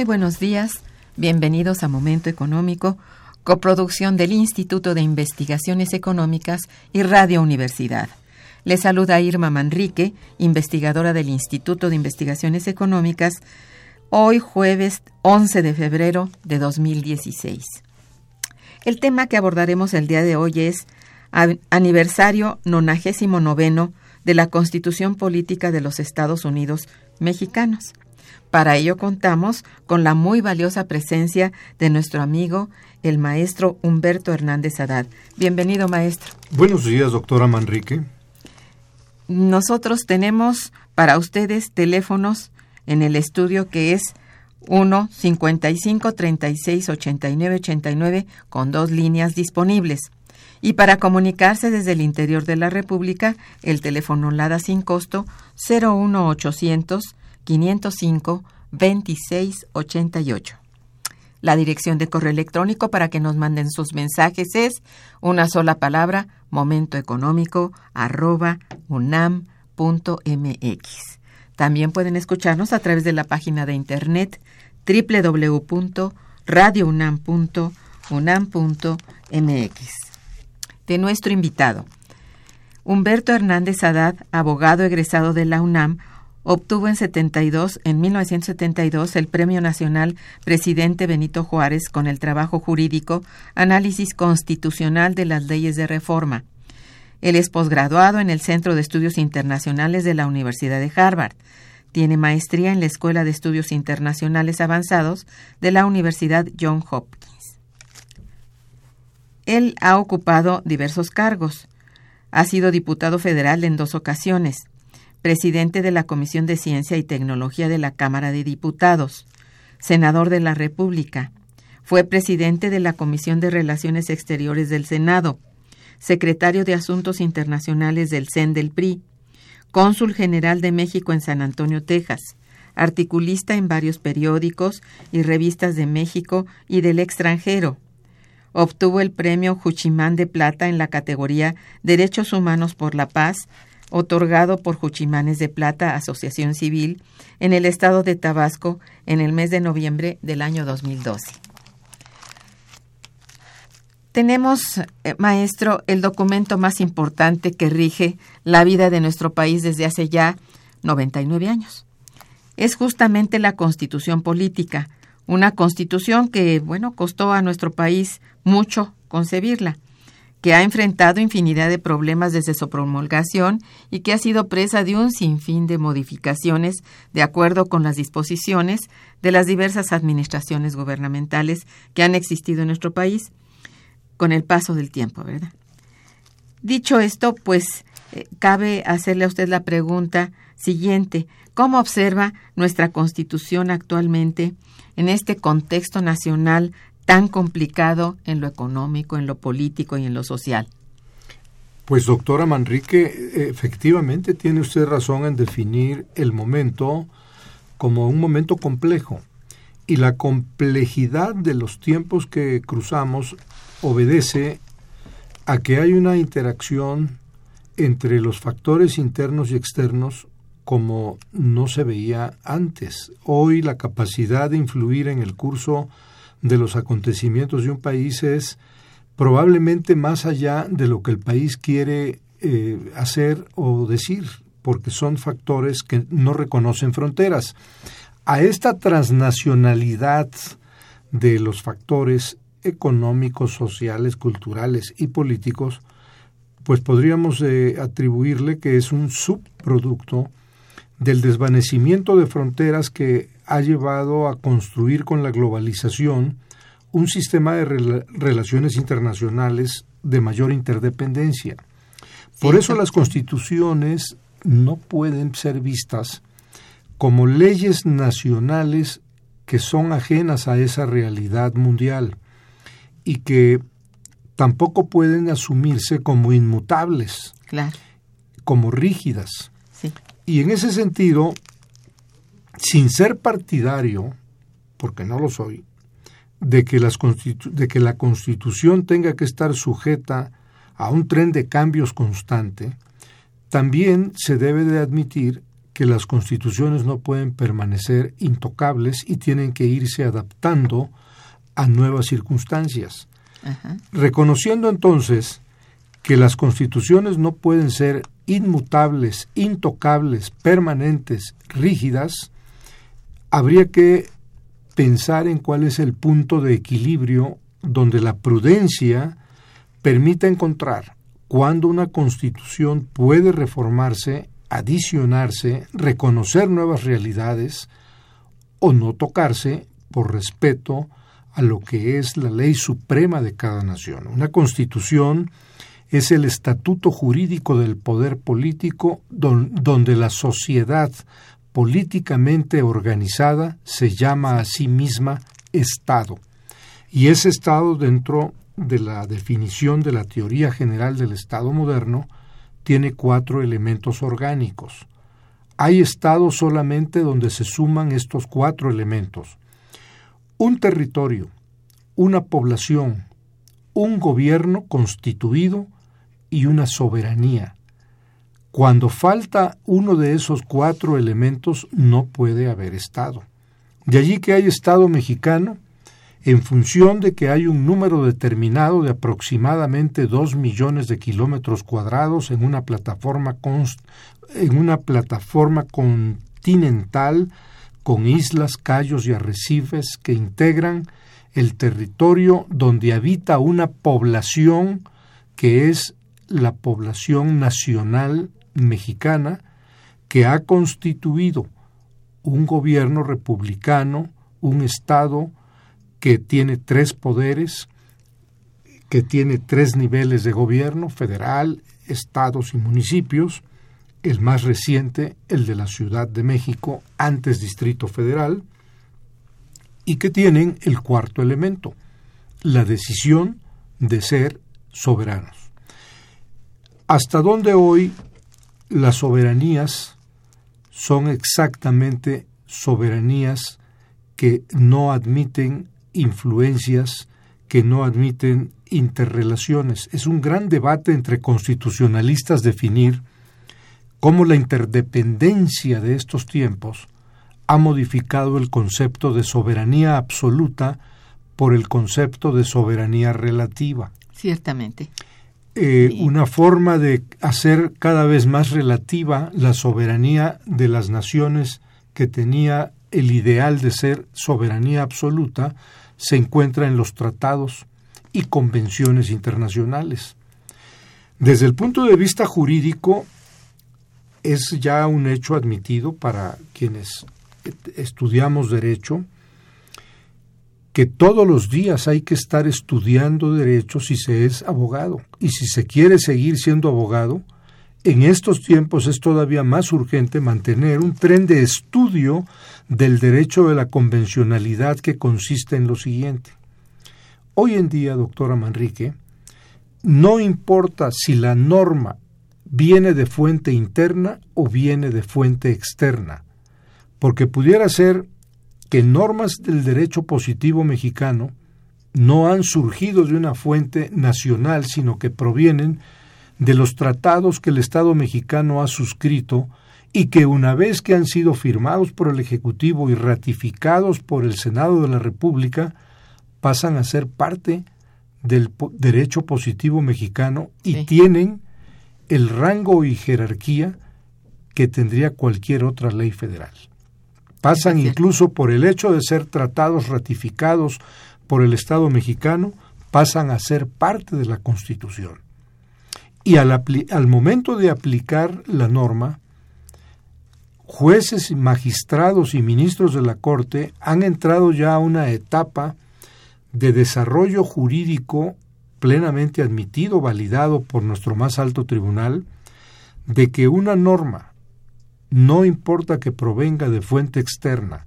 Muy buenos días, bienvenidos a Momento Económico, coproducción del Instituto de Investigaciones Económicas y Radio Universidad. Les saluda Irma Manrique, investigadora del Instituto de Investigaciones Económicas, hoy jueves 11 de febrero de 2016. El tema que abordaremos el día de hoy es aniversario 99 de la Constitución Política de los Estados Unidos Mexicanos. Para ello contamos con la muy valiosa presencia de nuestro amigo, el maestro Humberto Hernández Haddad. Bienvenido, maestro. Buenos días, doctora Manrique. Nosotros tenemos para ustedes teléfonos en el estudio que es 1 55 36 89 89 con dos líneas disponibles. Y para comunicarse desde el interior de la República, el teléfono LADA sin costo 01800 505 2688. La dirección de correo electrónico para que nos manden sus mensajes es una sola palabra momentoeconómico arroba unam.mx. También pueden escucharnos a través de la página de internet www.radiounam.unam.mx. De nuestro invitado, Humberto Hernández Haddad, abogado egresado de la UNAM, obtuvo en 72, en 1972 el Premio Nacional Presidente Benito Juárez con el trabajo jurídico Análisis Constitucional de las Leyes de Reforma. Él es posgraduado en el Centro de Estudios Internacionales de la Universidad de Harvard. Tiene maestría en la Escuela de Estudios Internacionales Avanzados de la Universidad John Hopkins. Él ha ocupado diversos cargos. Ha sido diputado federal en dos ocasiones presidente de la Comisión de Ciencia y Tecnología de la Cámara de Diputados, senador de la República, fue presidente de la Comisión de Relaciones Exteriores del Senado, secretario de Asuntos Internacionales del CEN del PRI, cónsul general de México en San Antonio, Texas, articulista en varios periódicos y revistas de México y del extranjero. Obtuvo el premio Juchimán de Plata en la categoría Derechos Humanos por la Paz otorgado por Juchimanes de Plata, Asociación Civil, en el estado de Tabasco en el mes de noviembre del año 2012. Tenemos, eh, maestro, el documento más importante que rige la vida de nuestro país desde hace ya 99 años. Es justamente la Constitución Política, una constitución que, bueno, costó a nuestro país mucho concebirla que ha enfrentado infinidad de problemas desde su promulgación y que ha sido presa de un sinfín de modificaciones de acuerdo con las disposiciones de las diversas administraciones gubernamentales que han existido en nuestro país con el paso del tiempo, ¿verdad? Dicho esto, pues eh, cabe hacerle a usted la pregunta siguiente. ¿Cómo observa nuestra Constitución actualmente en este contexto nacional tan complicado en lo económico, en lo político y en lo social? Pues doctora Manrique, efectivamente tiene usted razón en definir el momento como un momento complejo. Y la complejidad de los tiempos que cruzamos obedece a que hay una interacción entre los factores internos y externos como no se veía antes. Hoy la capacidad de influir en el curso de los acontecimientos de un país es probablemente más allá de lo que el país quiere eh, hacer o decir, porque son factores que no reconocen fronteras. A esta transnacionalidad de los factores económicos, sociales, culturales y políticos, pues podríamos eh, atribuirle que es un subproducto del desvanecimiento de fronteras que ha llevado a construir con la globalización un sistema de relaciones internacionales de mayor interdependencia. Por eso las constituciones no pueden ser vistas como leyes nacionales que son ajenas a esa realidad mundial y que tampoco pueden asumirse como inmutables, como rígidas. Y en ese sentido, sin ser partidario, porque no lo soy, de que, las de que la Constitución tenga que estar sujeta a un tren de cambios constante, también se debe de admitir que las constituciones no pueden permanecer intocables y tienen que irse adaptando a nuevas circunstancias. Reconociendo entonces que las constituciones no pueden ser inmutables, intocables, permanentes, rígidas, habría que pensar en cuál es el punto de equilibrio donde la prudencia permita encontrar cuándo una constitución puede reformarse, adicionarse, reconocer nuevas realidades o no tocarse por respeto a lo que es la ley suprema de cada nación. Una constitución es el estatuto jurídico del poder político donde la sociedad políticamente organizada se llama a sí misma Estado. Y ese Estado dentro de la definición de la teoría general del Estado moderno tiene cuatro elementos orgánicos. Hay Estados solamente donde se suman estos cuatro elementos. Un territorio, una población, un gobierno constituido y una soberanía. Cuando falta uno de esos cuatro elementos no puede haber Estado. De allí que hay Estado mexicano en función de que hay un número determinado de aproximadamente dos millones de kilómetros cuadrados en una plataforma, en una plataforma continental con islas, cayos y arrecifes que integran el territorio donde habita una población que es la población nacional mexicana que ha constituido un gobierno republicano, un Estado que tiene tres poderes, que tiene tres niveles de gobierno, federal, estados y municipios, el más reciente, el de la Ciudad de México, antes Distrito Federal, y que tienen el cuarto elemento, la decisión de ser soberanos. ¿Hasta dónde hoy las soberanías son exactamente soberanías que no admiten influencias, que no admiten interrelaciones. Es un gran debate entre constitucionalistas definir cómo la interdependencia de estos tiempos ha modificado el concepto de soberanía absoluta por el concepto de soberanía relativa. Ciertamente. Eh, una forma de hacer cada vez más relativa la soberanía de las naciones que tenía el ideal de ser soberanía absoluta se encuentra en los tratados y convenciones internacionales. Desde el punto de vista jurídico, es ya un hecho admitido para quienes estudiamos derecho, que todos los días hay que estar estudiando derecho si se es abogado. Y si se quiere seguir siendo abogado, en estos tiempos es todavía más urgente mantener un tren de estudio del derecho de la convencionalidad que consiste en lo siguiente. Hoy en día, doctora Manrique, no importa si la norma viene de fuente interna o viene de fuente externa, porque pudiera ser que normas del derecho positivo mexicano no han surgido de una fuente nacional, sino que provienen de los tratados que el Estado mexicano ha suscrito y que una vez que han sido firmados por el Ejecutivo y ratificados por el Senado de la República, pasan a ser parte del derecho positivo mexicano y tienen el rango y jerarquía que tendría cualquier otra ley federal pasan incluso por el hecho de ser tratados ratificados por el Estado mexicano, pasan a ser parte de la Constitución. Y al, al momento de aplicar la norma, jueces, magistrados y ministros de la Corte han entrado ya a una etapa de desarrollo jurídico plenamente admitido, validado por nuestro más alto tribunal, de que una norma no importa que provenga de fuente externa,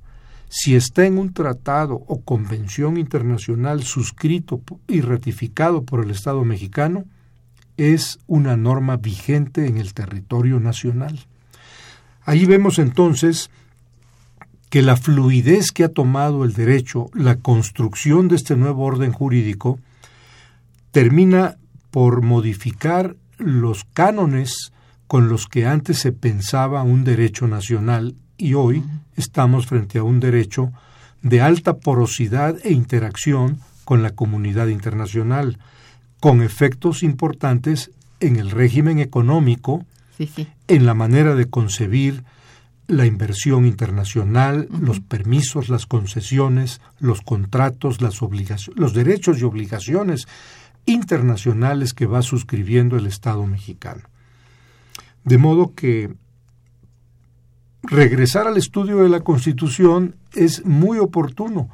si está en un tratado o convención internacional suscrito y ratificado por el Estado mexicano, es una norma vigente en el territorio nacional. Ahí vemos entonces que la fluidez que ha tomado el derecho, la construcción de este nuevo orden jurídico, termina por modificar los cánones con los que antes se pensaba un derecho nacional y hoy estamos frente a un derecho de alta porosidad e interacción con la comunidad internacional, con efectos importantes en el régimen económico, en la manera de concebir la inversión internacional, los permisos, las concesiones, los contratos, las los derechos y obligaciones internacionales que va suscribiendo el Estado mexicano. De modo que regresar al estudio de la Constitución es muy oportuno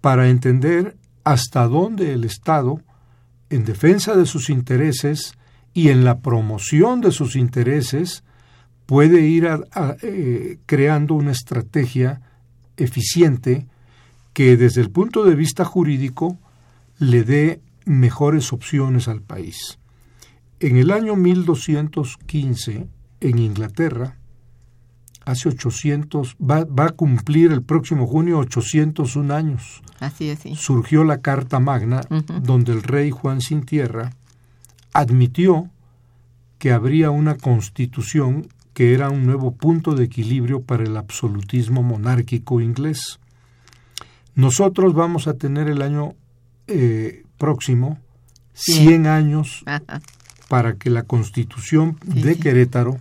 para entender hasta dónde el Estado, en defensa de sus intereses y en la promoción de sus intereses, puede ir eh, creando una estrategia eficiente que desde el punto de vista jurídico le dé mejores opciones al país. En el año 1215, en Inglaterra, hace 800, va, va, a cumplir el próximo junio 801 años. Así es. Surgió la Carta Magna, donde el rey Juan Sin Tierra admitió que habría una constitución que era un nuevo punto de equilibrio para el absolutismo monárquico inglés. Nosotros vamos a tener el año eh, próximo 100 años para que la constitución de Querétaro,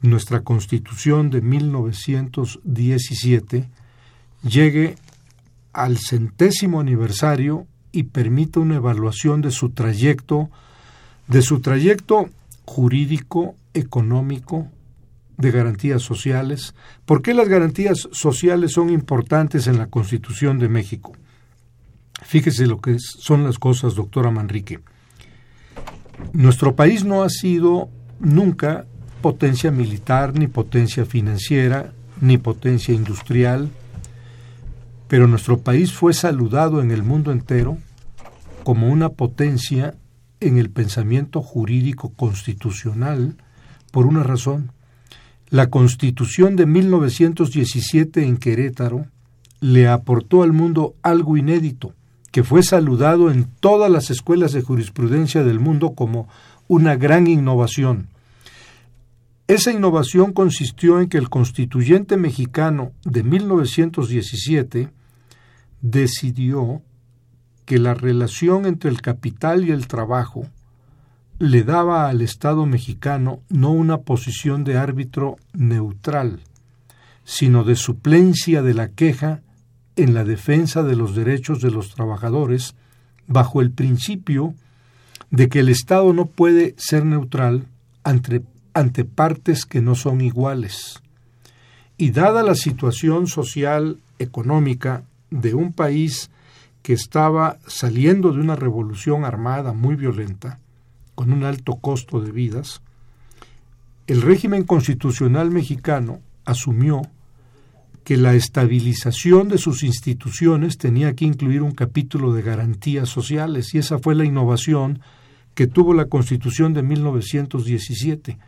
nuestra constitución de 1917, llegue al centésimo aniversario y permita una evaluación de su trayecto, de su trayecto jurídico, económico, de garantías sociales. ¿Por qué las garantías sociales son importantes en la Constitución de México? Fíjese lo que son las cosas, doctora Manrique. Nuestro país no ha sido nunca potencia militar, ni potencia financiera, ni potencia industrial, pero nuestro país fue saludado en el mundo entero como una potencia en el pensamiento jurídico constitucional por una razón. La constitución de 1917 en Querétaro le aportó al mundo algo inédito, que fue saludado en todas las escuelas de jurisprudencia del mundo como una gran innovación. Esa innovación consistió en que el constituyente mexicano de 1917 decidió que la relación entre el capital y el trabajo le daba al Estado mexicano no una posición de árbitro neutral, sino de suplencia de la queja en la defensa de los derechos de los trabajadores bajo el principio de que el Estado no puede ser neutral ante, ante partes que no son iguales. Y dada la situación social, económica de un país que estaba saliendo de una revolución armada muy violenta, con un alto costo de vidas, el régimen constitucional mexicano asumió que la estabilización de sus instituciones tenía que incluir un capítulo de garantías sociales y esa fue la innovación que tuvo la Constitución de 1917,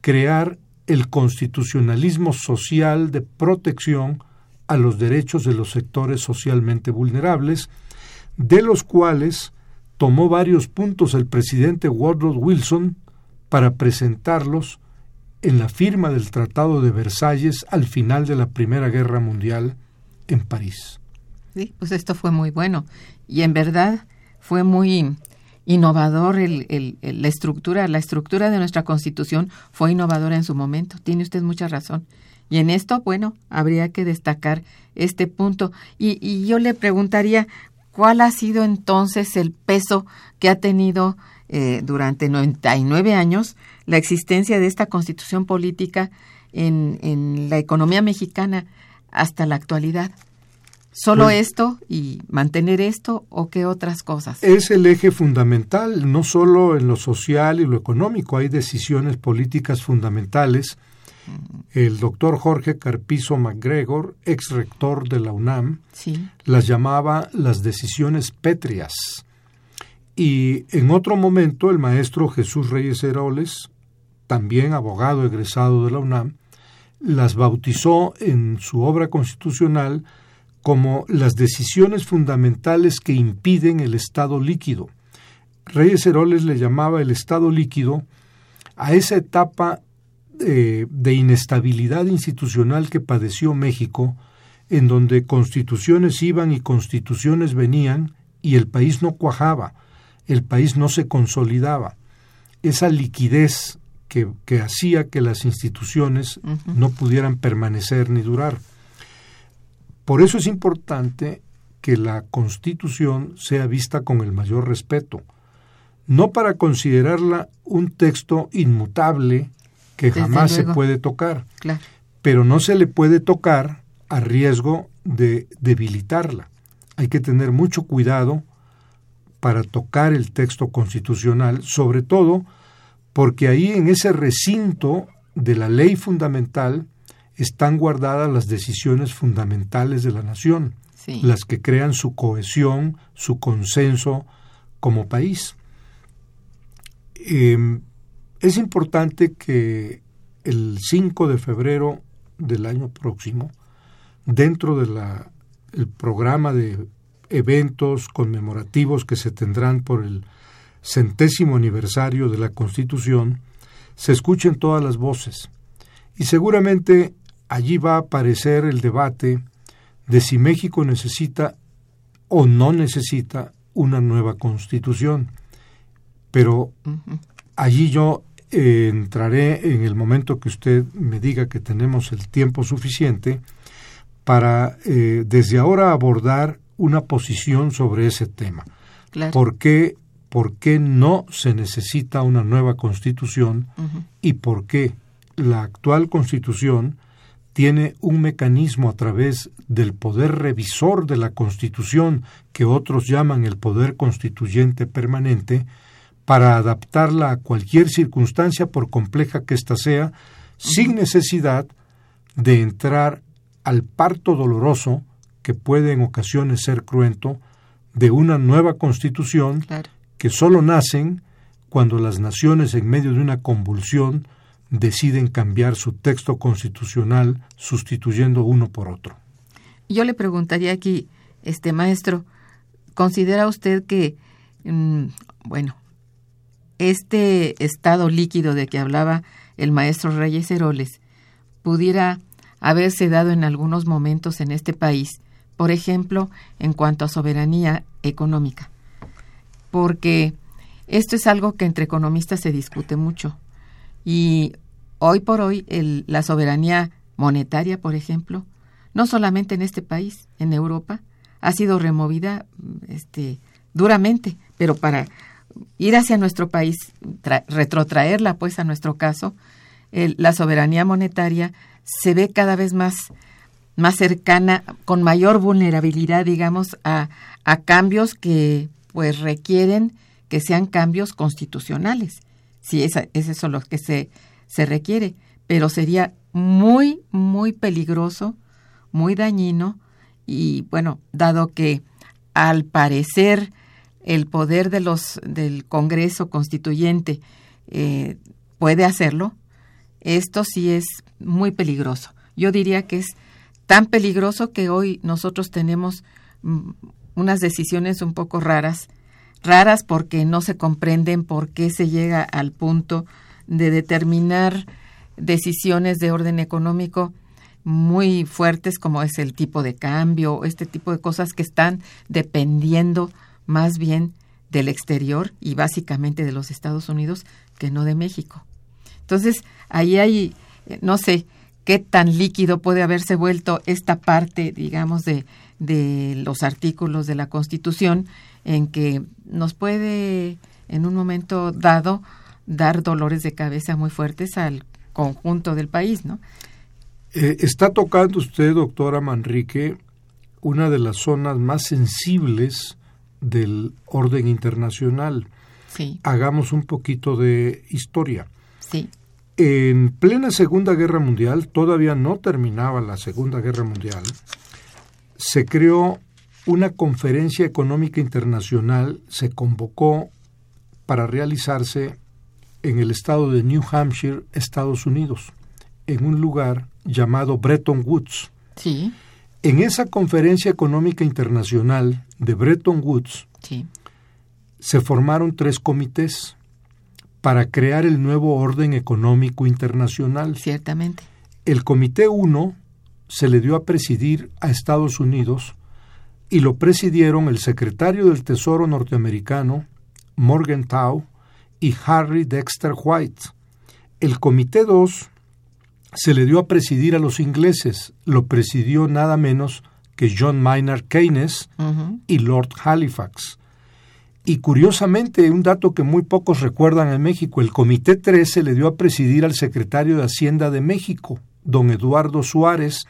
crear el constitucionalismo social de protección a los derechos de los sectores socialmente vulnerables, de los cuales tomó varios puntos el presidente Woodrow Wilson para presentarlos en la firma del Tratado de Versalles al final de la Primera Guerra Mundial en París. Sí, pues esto fue muy bueno y en verdad fue muy innovador el, la estructura, la estructura de nuestra Constitución fue innovadora en su momento. Tiene usted mucha razón. Y en esto, bueno, habría que destacar este punto. Y, y yo le preguntaría, ¿cuál ha sido entonces el peso que ha tenido eh, durante 99 años la existencia de esta constitución política en, en la economía mexicana hasta la actualidad. ¿Solo pues esto y mantener esto o qué otras cosas? Es el eje fundamental, no solo en lo social y lo económico, hay decisiones políticas fundamentales. El doctor Jorge Carpizo MacGregor, ex rector de la UNAM, las llamaba las decisiones pétreas. Y en otro momento el maestro Jesús Reyes Heroles, también abogado egresado de la UNAM, las bautizó en su obra constitucional como las decisiones fundamentales que impiden el estado líquido. Reyes Heroles le llamaba el estado líquido a esa etapa eh, de inestabilidad institucional que padeció México, en donde constituciones iban y constituciones venían y el país no cuajaba, el país no se consolidaba. Esa liquidez que, hacía que las instituciones no pudieran permanecer ni durar. Por eso es importante que la Constitución sea vista con el mayor respeto, no para considerarla un texto inmutable que jamás se puede tocar, pero no se le puede tocar a riesgo de debilitarla. Hay que tener mucho cuidado para tocar el texto constitucional, sobre todo porque ahí en ese recinto de la ley fundamental están guardadas las decisiones fundamentales de la nación, las que crean su cohesión, su consenso como país. Em, es importante que el 5 de febrero del año próximo, dentro del programa de eventos conmemorativos que se tendrán por el centésimo aniversario de la Constitución, se escuchen todas las voces. Y seguramente allí va a aparecer el debate de si México necesita o no necesita una nueva constitución. Pero allí yo eh, entraré en el momento que usted me diga que tenemos el tiempo suficiente para eh, desde ahora abordar una posición sobre ese tema. ¿Por, qué, ¿Por qué no se necesita una nueva constitución y por qué la actual constitución tiene un mecanismo a través del poder revisor de la constitución que otros llaman el poder constituyente permanente para adaptarla a cualquier circunstancia por compleja que ésta sea, sin necesidad de entrar al parto doloroso que puede en ocasiones ser cruento, de una nueva constitución que solo nacen cuando las naciones en medio de una convulsión deciden cambiar su texto constitucional sustituyendo uno por otro. Yo le preguntaría aquí, este maestro, ¿considera usted que, mm, bueno, este estado líquido de que hablaba el maestro Reyes Heroles pudiera haberse dado en algunos momentos en este país por ejemplo, en cuanto a soberanía económica, porque esto es algo que entre economistas se discute mucho. Y hoy por hoy la soberanía monetaria, por ejemplo, no solamente en este país, en Europa, ha sido removida este, duramente, pero para ir hacia nuestro país, retrotraerla pues a nuestro caso, la soberanía monetaria se ve cada vez más, más cercana, con mayor vulnerabilidad, digamos, a, a cambios que pues requieren que sean cambios constitucionales. Sí, es, es eso lo que se, se requiere, pero sería muy, muy peligroso, muy dañino y bueno, dado que al parecer el poder de los del Congreso Constituyente eh, puede hacerlo, esto sí es muy peligroso. Yo diría que es tan peligroso que hoy nosotros tenemos mm, unas decisiones un poco raras, raras porque no se comprenden por qué se llega al punto de determinar decisiones de orden económico muy fuertes como es el tipo de cambio, este tipo de cosas que están dependiendo más bien del exterior y básicamente de los Estados Unidos que no de México. Entonces, ahí hay, eh, no sé, qué tan líquido puede haberse vuelto esta parte, digamos, de, de los artículos de la Constitución en que nos puede, en un momento dado, dar dolores de cabeza muy fuertes al conjunto del país, ¿no? Eh, está tocando usted, doctora Manrique, una de las zonas más sensibles del orden internacional. Sí. Hagamos un poquito de historia. Sí. En plena Segunda Guerra Mundial, todavía no terminaba la Segunda Guerra Mundial, se creó una conferencia económica internacional, se convocó para realizarse en el estado de New Hampshire, Estados Unidos, en un lugar llamado Bretton Woods. Sí. En esa conferencia económica internacional de Bretton Woods sí. se formaron tres comités para crear el nuevo orden económico internacional. Ciertamente. El Comité 1 se le dio a presidir a Estados Unidos y lo presidieron el secretario del Tesoro norteamericano, Morgenthau, y Harry Dexter White. El Comité 2 se le dio a presidir a los ingleses. Lo presidió nada menos que John Maynard Keynes y Lord Halifax. Y curiosamente, un dato que muy pocos recuerdan en México, el Comité 3 se le dio a presidir al secretario de Hacienda de México, don Eduardo Suárez,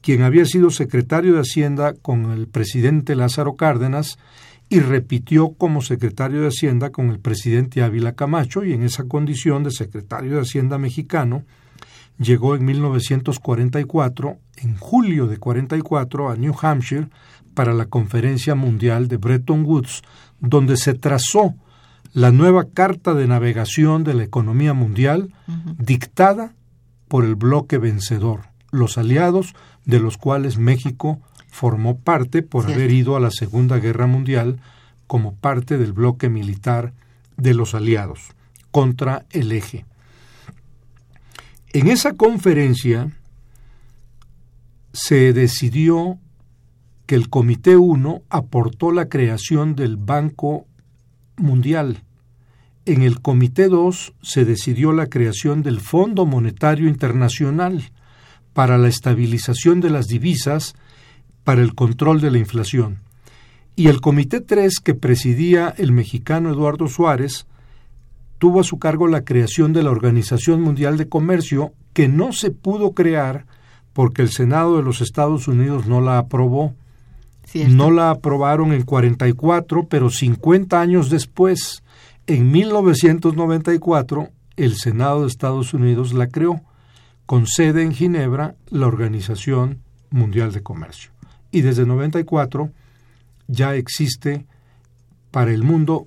quien había sido secretario de Hacienda con el presidente Lázaro Cárdenas y repitió como secretario de Hacienda con el presidente Ávila Camacho y en esa condición de secretario de Hacienda mexicano llegó en 1944, en julio de 44, a New Hampshire para la Conferencia Mundial de Bretton Woods, donde se trazó la nueva carta de navegación de la economía mundial dictada por el bloque vencedor, los aliados de los cuales México formó parte por haber ido a la Segunda Guerra Mundial como parte del bloque militar de los aliados contra el eje. En esa conferencia se decidió que el Comité 1 aportó la creación del Banco Mundial. En el Comité 2 se decidió la creación del Fondo Monetario Internacional para la estabilización de las divisas para el control de la inflación. Y el Comité 3 que presidía el mexicano Eduardo Suárez tuvo a su cargo la creación de la Organización Mundial de Comercio, que no se pudo crear porque el Senado de los Estados Unidos no la aprobó. No la aprobaron en 44, pero 50 años después, en 1994, el Senado de Estados Unidos la creó, con sede en Ginebra, la Organización Mundial de Comercio. Y desde 94 ya existe para el mundo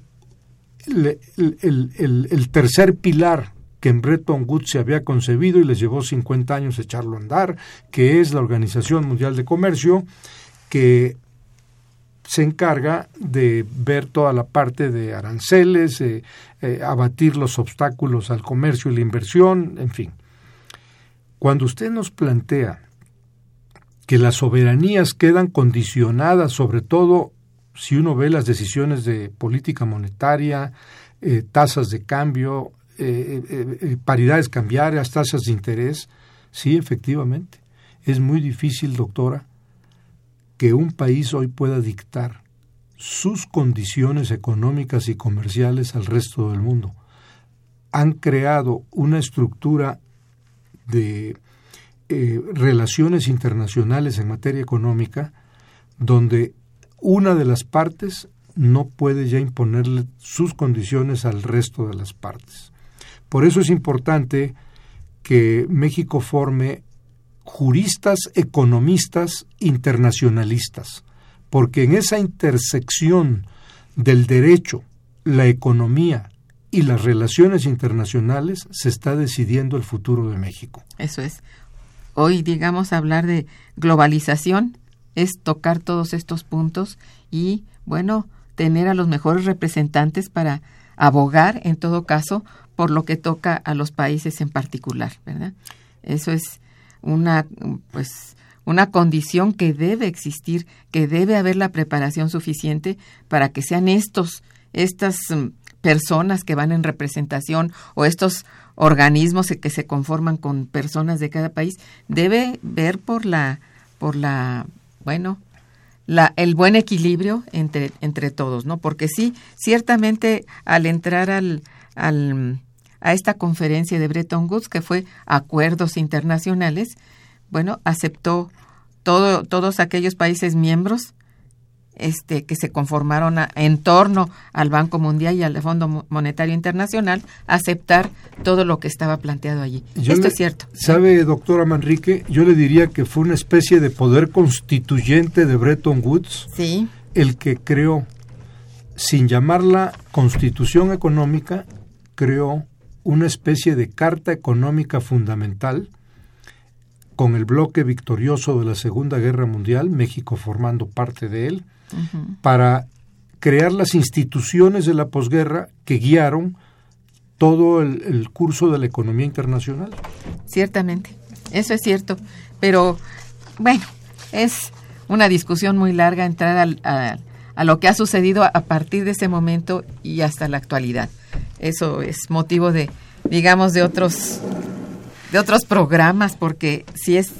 el, tercer pilar que en Bretton Woods se había concebido y les llevó 50 años echarlo a andar, que es la Organización Mundial de Comercio, que se encarga de ver toda la parte de aranceles, eh, eh, abatir los obstáculos al comercio y la inversión, en fin. Cuando usted nos plantea que las soberanías quedan condicionadas sobre todo si uno ve las decisiones de política monetaria, eh, tasas de cambio, paridades cambiarias, tasas de interés, sí, efectivamente. Es muy difícil, doctora, que un país hoy pueda dictar sus condiciones económicas y comerciales al resto del mundo. Han creado una estructura de eh, relaciones internacionales en materia económica donde una de las partes no puede ya imponerle sus condiciones al resto de las partes. Por eso es importante que México forme juristas, economistas, internacionalistas, porque en esa intersección del derecho, la economía y las relaciones internacionales se está decidiendo el futuro de México. Eso es. Hoy, digamos, hablar de globalización es tocar todos estos puntos y, bueno, tener a los mejores representantes para abogar, en todo caso, por lo que toca a los países en particular, ¿verdad? Eso es una, pues, una condición que debe existir, que debe haber la preparación suficiente para que sean estos, estas mm, personas que van en representación o estos organismos que se conforman con personas de cada país, debe ver por la, por la, bueno, la, el buen equilibrio entre, entre todos, ¿no? Porque sí, ciertamente al entrar al, al, a esta conferencia de Bretton Woods, que fue acuerdos internacionales, bueno, aceptó todo, todos aquellos países miembros este, que se conformaron en torno al Banco Mundial y al Fondo Monetario Internacional, aceptar todo lo que estaba planteado allí. Esto es cierto. ¿Sabe, doctora Manrique? Yo le diría que fue una especie de poder constituyente de Bretton Woods sí. el que creó, sin llamarla constitución económica, creó una especie de carta económica fundamental con el bloque victorioso de la Segunda Guerra Mundial, México formando parte de él, para crear las instituciones de la posguerra que guiaron todo el, curso de la economía internacional. Ciertamente, eso es cierto, pero bueno, es una discusión muy larga entrar a, a lo que ha sucedido a partir de ese momento y hasta la actualidad. Eso es motivo de, digamos, de otros, de otros programas, porque sí es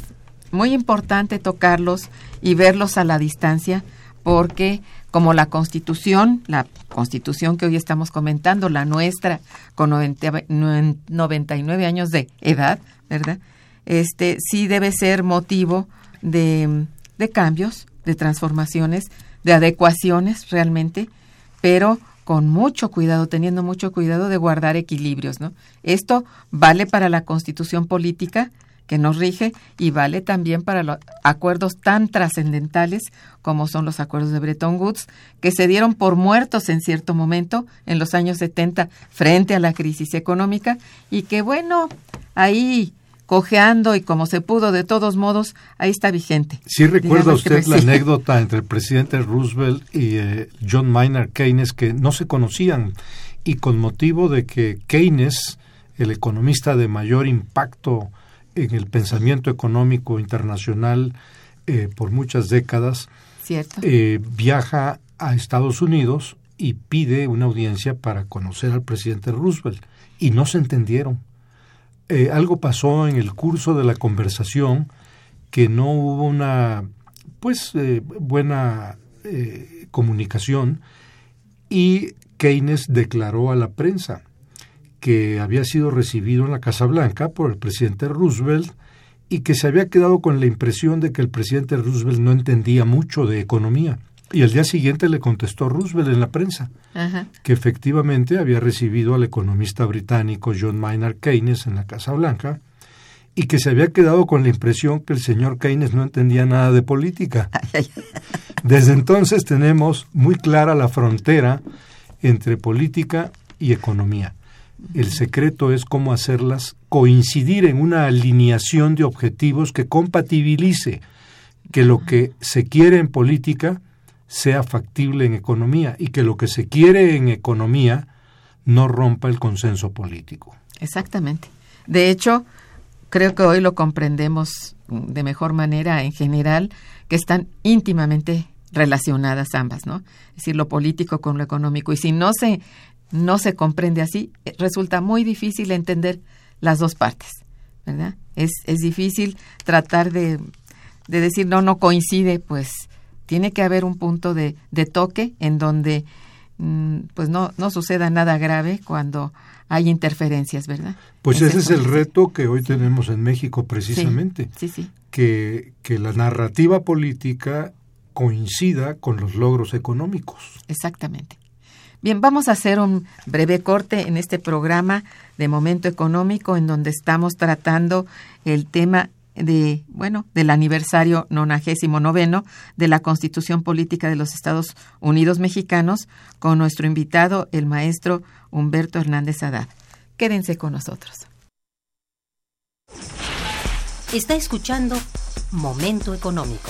muy importante tocarlos y verlos a la distancia, porque como la Constitución, la Constitución que hoy estamos comentando, la nuestra, con 99 años de edad, ¿verdad? Este sí debe ser motivo de, de cambios, de transformaciones, de adecuaciones realmente, pero con mucho cuidado, teniendo mucho cuidado de guardar equilibrios, ¿no? Esto vale para la Constitución política, que nos rige y vale también para los acuerdos tan trascendentales como son los acuerdos de Bretton Woods, que se dieron por muertos en cierto momento en los años 70 frente a la crisis económica y que bueno, ahí cojeando y como se pudo, de todos modos, ahí está vigente. Sí recuerda usted la anécdota entre el presidente Roosevelt y eh, John Maynard Keynes que no se conocían y con motivo de que Keynes, el economista de mayor impacto en el pensamiento económico internacional eh, por muchas décadas, eh, viaja a Estados Unidos y pide una audiencia para conocer al presidente Roosevelt y no se entendieron. Eh, algo pasó en el curso de la conversación que no hubo una pues buena comunicación y Keynes declaró a la prensa que había sido recibido en la Casa Blanca por el presidente Roosevelt y que se había quedado con la impresión de que el presidente Roosevelt no entendía mucho de economía. Y al día siguiente le contestó Roosevelt en la prensa que efectivamente había recibido al economista británico John Maynard Keynes en la Casa Blanca y que se había quedado con la impresión que el señor Keynes no entendía nada de política. Desde entonces tenemos muy clara la frontera entre política y economía. El secreto es cómo hacerlas coincidir en una alineación de objetivos que compatibilice que lo que se quiere en política sea factible en economía y que lo que se quiere en economía no rompa el consenso político. Exactamente. De hecho, creo que hoy lo comprendemos de mejor manera en general, que están íntimamente relacionadas ambas, ¿no? Es decir, lo político con lo económico. Y si no se no se comprende así, resulta muy difícil entender las dos partes, ¿verdad? Es, es difícil tratar de, de decir, no, no coincide, pues tiene que haber un punto de, de toque en donde mm, pues no, no suceda nada grave cuando hay interferencias, ¿verdad? Pues ese es el reto que hoy tenemos en México precisamente. Sí, sí. Que, que la narrativa política coincida con los logros económicos. Exactamente. Bien, vamos a hacer un breve corte en este programa de Momento Económico en donde estamos tratando el tema de, bueno, del aniversario 99 de la Constitución Política de los Estados Unidos Mexicanos con nuestro invitado, el maestro Humberto Hernández Haddad. Quédense con nosotros. Está escuchando Momento Económico.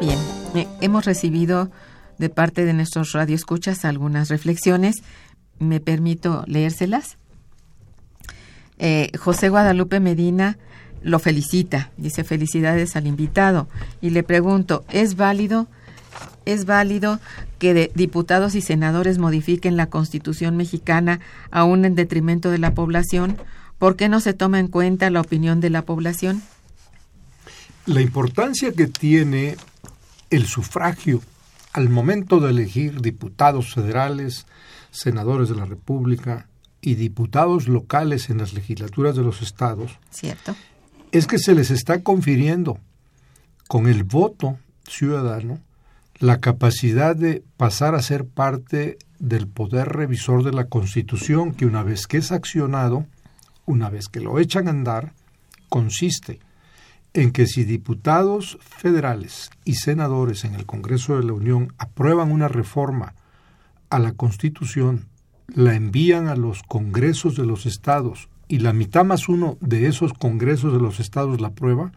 Bien, eh, hemos recibido de parte de nuestros radioescuchas algunas reflexiones. Me permito leérselas. Eh, José Guadalupe Medina lo felicita, dice felicidades al invitado y le pregunto, ¿es válido, es válido que diputados y senadores modifiquen la Constitución mexicana aún en detrimento de la población? ¿Por qué no se toma en cuenta la opinión de la población? La importancia que tiene el sufragio al momento de elegir diputados federales, senadores de la República y diputados locales en las legislaturas de los estados, cierto, es que se les está confiriendo con el voto ciudadano la capacidad de pasar a ser parte del poder revisor de la Constitución que una vez que es accionado, una vez que lo echan a andar, consiste en que si diputados federales y senadores en el Congreso de la Unión aprueban una reforma a la Constitución, la envían a los congresos de los estados y la mitad más uno de esos congresos de los estados la aprueba,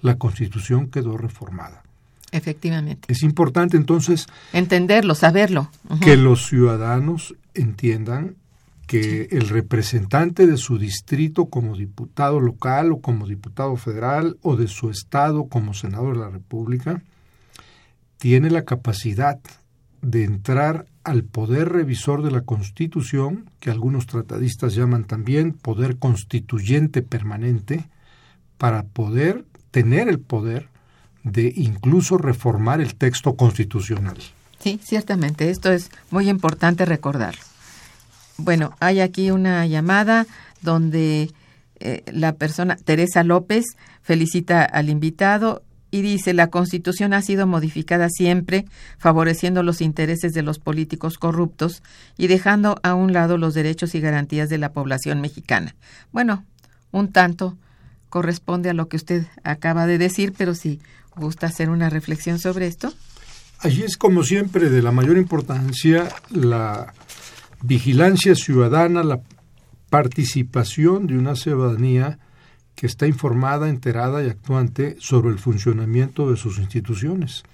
la Constitución quedó reformada. Efectivamente. Es importante entonces entenderlo, saberlo. Que los ciudadanos entiendan que el representante de su distrito como diputado local o como diputado federal o de su estado como senador de la República tiene la capacidad de entrar al poder revisor de la Constitución, que algunos tratadistas llaman también poder constituyente permanente, para poder tener el poder de incluso reformar el texto constitucional. Sí, ciertamente, esto es muy importante recordar. Bueno, hay aquí una llamada donde eh, la persona, Teresa López, felicita al invitado y dice la Constitución ha sido modificada siempre favoreciendo los intereses de los políticos corruptos y dejando a un lado los derechos y garantías de la población mexicana. Bueno, un tanto corresponde a lo que usted acaba de decir, pero si gusta hacer una reflexión sobre esto. Allí es como siempre de la mayor importancia la vigilancia ciudadana, la participación de una ciudadanía que está informada, enterada y actuante sobre el funcionamiento de sus instituciones.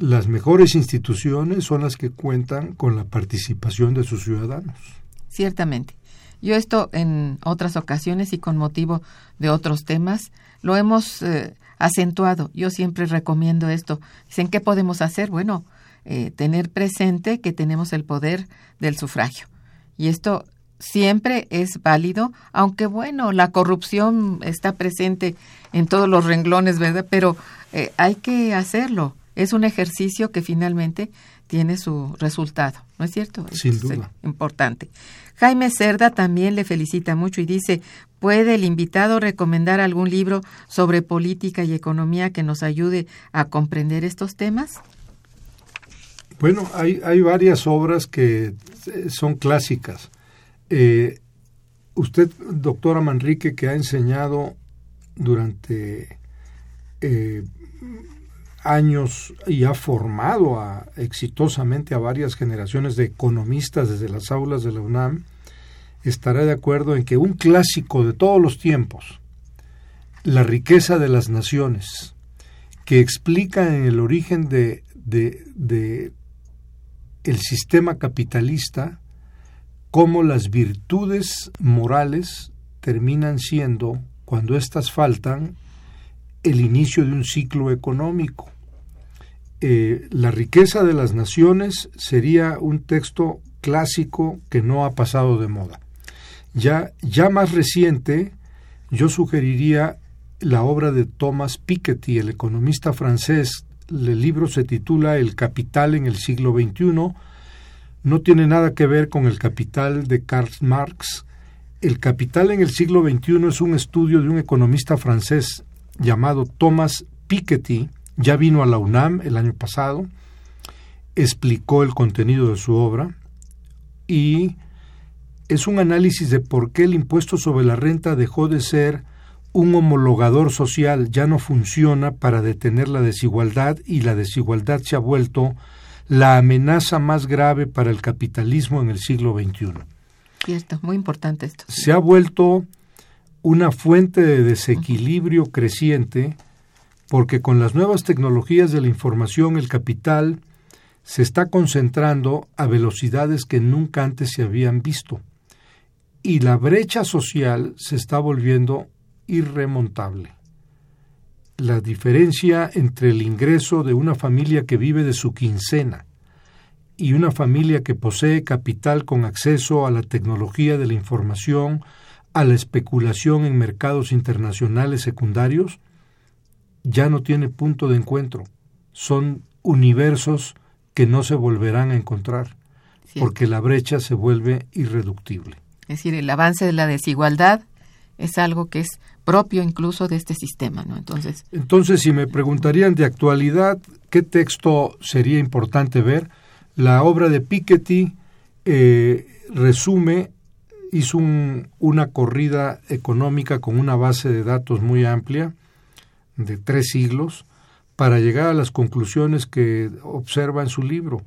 Las mejores instituciones son las que cuentan con la participación de sus ciudadanos. Ciertamente. Yo esto en otras ocasiones y con motivo de otros temas lo hemos eh, acentuado. Yo siempre recomiendo esto. Dicen, ¿qué podemos hacer? Bueno, eh, tener presente que tenemos el poder del sufragio. Y esto siempre es válido, aunque bueno, la corrupción está presente en todos los renglones, ¿verdad? Pero eh, hay que hacerlo. Es un ejercicio que finalmente tiene su resultado, ¿no es cierto? Sin es, duda. importante. Jaime Cerda también le felicita mucho y dice, ¿puede el invitado recomendar algún libro sobre política y economía que nos ayude a comprender estos temas? Bueno, hay, hay varias obras que eh, son clásicas. Eh, usted, doctora Manrique, que ha enseñado durante eh, años y ha formado exitosamente a varias generaciones de economistas desde las aulas de la UNAM, estará de acuerdo en que un clásico de todos los tiempos, La riqueza de las naciones, que explica en el origen de, de el sistema capitalista cómo las virtudes morales terminan siendo, cuando éstas faltan, el inicio de un ciclo económico. Eh, la riqueza de las naciones sería un texto clásico que no ha pasado de moda. Ya, ya más reciente, yo sugeriría la obra de Thomas Piketty, el economista francés. El libro se titula El capital en el siglo XXI. No tiene nada que ver con el capital de Karl Marx. El capital en el siglo XXI es un estudio de un economista francés llamado Thomas Piketty, ya vino a la UNAM el año pasado, explicó el contenido de su obra y es un análisis de por qué el impuesto sobre la renta dejó de ser un homologador social, ya no funciona para detener la desigualdad y la desigualdad se ha vuelto la amenaza más grave para el capitalismo en el siglo XXI. Cierto, muy importante esto. Se ha vuelto una fuente de desequilibrio creciente porque con las nuevas tecnologías de la información el capital se está concentrando a velocidades que nunca antes se habían visto y la brecha social se está volviendo irremontable. La diferencia entre el ingreso de una familia que vive de su quincena y una familia que posee capital con acceso a la tecnología de la información, a la especulación en mercados internacionales secundarios, ya no tiene punto de encuentro. Son universos que no se volverán a encontrar, porque la brecha se vuelve irreductible. Es decir, el avance de la desigualdad es algo que es propio incluso de este sistema, ¿no? Entonces, Entonces, si me preguntarían de actualidad, ¿qué texto sería importante ver? La obra de Piketty eh, resume, hizo un, una corrida económica con una base de datos muy amplia, de tres siglos, para llegar a las conclusiones que observa en su libro.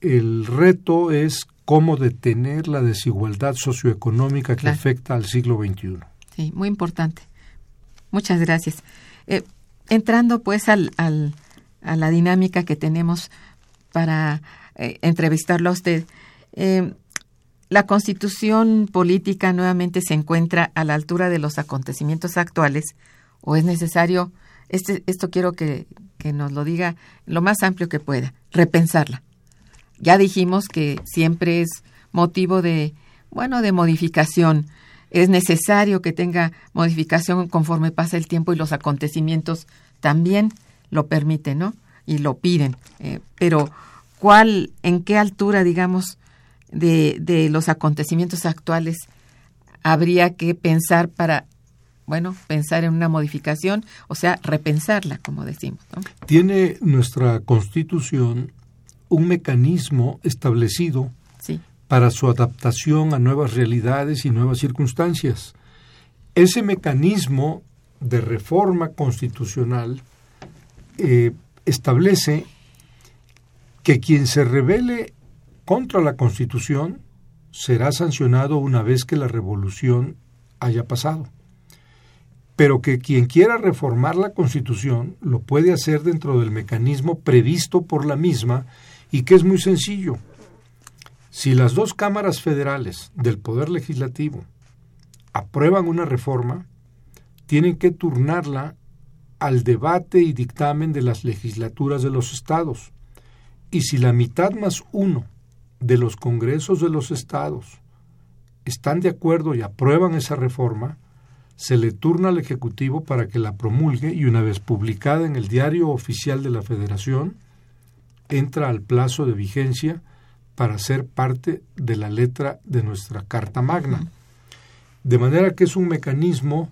El reto es cómo detener la desigualdad socioeconómica que Claro. afecta al siglo XXI. Sí, muy importante. Muchas gracias. Eh, entrando pues al, al a la dinámica que tenemos para eh, entrevistarlo a usted. Eh, la constitución política nuevamente se encuentra a la altura de los acontecimientos actuales o es necesario, este, esto quiero que, que nos lo diga lo más amplio que pueda, repensarla. Ya dijimos que siempre es motivo de, bueno, de modificación. Es necesario que tenga modificación conforme pasa el tiempo y los acontecimientos también lo permiten, ¿no? Y lo piden. Eh, pero, ¿cuál, en qué altura, digamos, de, de los acontecimientos actuales habría que pensar para bueno, pensar en una modificación, o sea, repensarla, como decimos. Tiene nuestra Constitución un mecanismo establecido para su adaptación a nuevas realidades y nuevas circunstancias. Ese mecanismo de reforma constitucional eh, establece que quien se rebele contra la Constitución será sancionado una vez que la revolución haya pasado. Pero que quien quiera reformar la Constitución lo puede hacer dentro del mecanismo previsto por la misma y que es muy sencillo. Si las dos cámaras federales del Poder Legislativo aprueban una reforma, tienen que turnarla al debate y dictamen de las legislaturas de los estados. Y si la mitad más uno de los congresos de los estados están de acuerdo y aprueban esa reforma, se le turna al Ejecutivo para que la promulgue y una vez publicada en el Diario Oficial de la Federación, entra al plazo de vigencia para ser parte de la letra de nuestra Carta Magna. De manera que es un mecanismo